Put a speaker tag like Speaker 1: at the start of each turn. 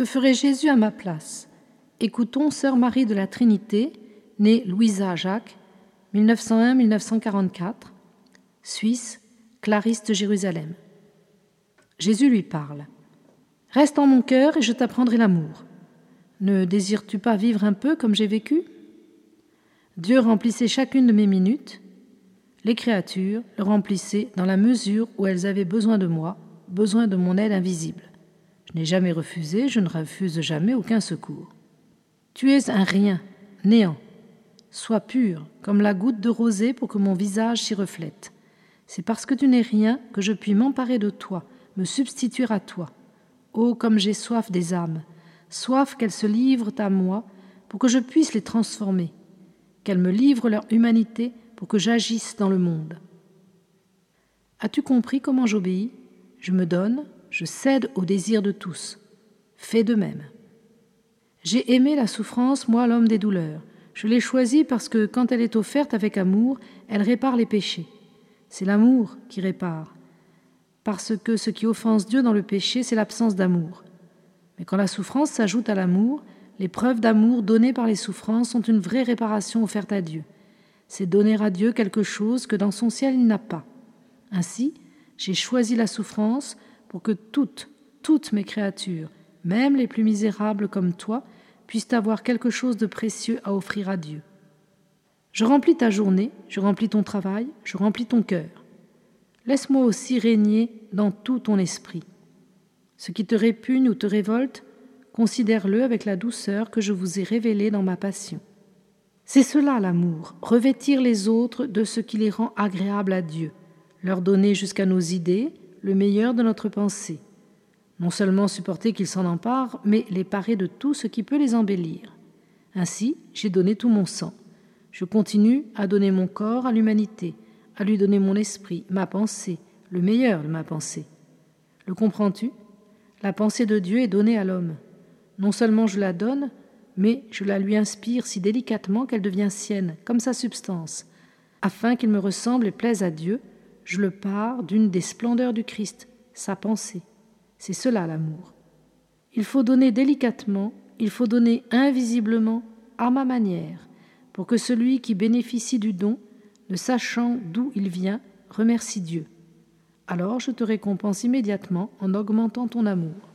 Speaker 1: Que ferait Jésus à ma place? Écoutons Sœur Marie de la Trinité, née Louisa Jacques, 1901-1944, Suisse, Clarisse de Jérusalem. Jésus lui parle. Reste en mon cœur et je t'apprendrai l'amour. Ne désires-tu pas vivre un peu comme j'ai vécu? Dieu remplissait chacune de mes minutes. Les créatures le remplissaient dans la mesure où elles avaient besoin de moi, besoin de mon aide invisible. Je n'ai jamais refusé, je ne refuse jamais aucun secours. Tu es un rien, néant. Sois pur, comme la goutte de rosée pour que mon visage s'y reflète. C'est parce que tu n'es rien que je puis m'emparer de toi, me substituer à toi. Oh, comme j'ai soif des âmes, soif qu'elles se livrent à moi pour que je puisse les transformer, qu'elles me livrent leur humanité pour que j'agisse dans le monde. As-tu compris comment j'obéis? Je me donne, je cède aux désirs de tous. Fais de même. J'ai aimé la souffrance, moi l'homme des douleurs. Je l'ai choisie parce que quand elle est offerte avec amour, elle répare les péchés. C'est l'amour qui répare. Parce que ce qui offense Dieu dans le péché, c'est l'absence d'amour. Mais quand la souffrance s'ajoute à l'amour, les preuves d'amour données par les souffrances sont une vraie réparation offerte à Dieu. C'est donner à Dieu quelque chose que dans son ciel il n'a pas. Ainsi, j'ai choisi la souffrance pour que toutes, toutes mes créatures, même les plus misérables comme toi, puissent avoir quelque chose de précieux à offrir à Dieu. Je remplis ta journée, je remplis ton travail, je remplis ton cœur. Laisse-moi aussi régner dans tout ton esprit. Ce qui te répugne ou te révolte, considère-le avec la douceur que je vous ai révélée dans ma passion. C'est cela l'amour, revêtir les autres de ce qui les rend agréables à Dieu, leur donner jusqu'à nos idées le meilleur de notre pensée. Non seulement supporter qu'ils s'en emparent, mais les parer de tout ce qui peut les embellir. Ainsi, j'ai donné tout mon sang. Je continue à donner mon corps à l'humanité, à lui donner mon esprit, ma pensée, le meilleur de ma pensée. Le comprends-tu? La pensée de Dieu est donnée à l'homme. Non seulement je la donne, mais je la lui inspire si délicatement qu'elle devient sienne, comme sa substance. Afin qu'il me ressemble et plaise à Dieu, je le pars d'une des splendeurs du Christ, sa pensée. C'est cela l'amour. Il faut donner délicatement, il faut donner invisiblement, à ma manière, pour que celui qui bénéficie du don, ne sachant d'où il vient, remercie Dieu. Alors je te récompense immédiatement en augmentant ton amour.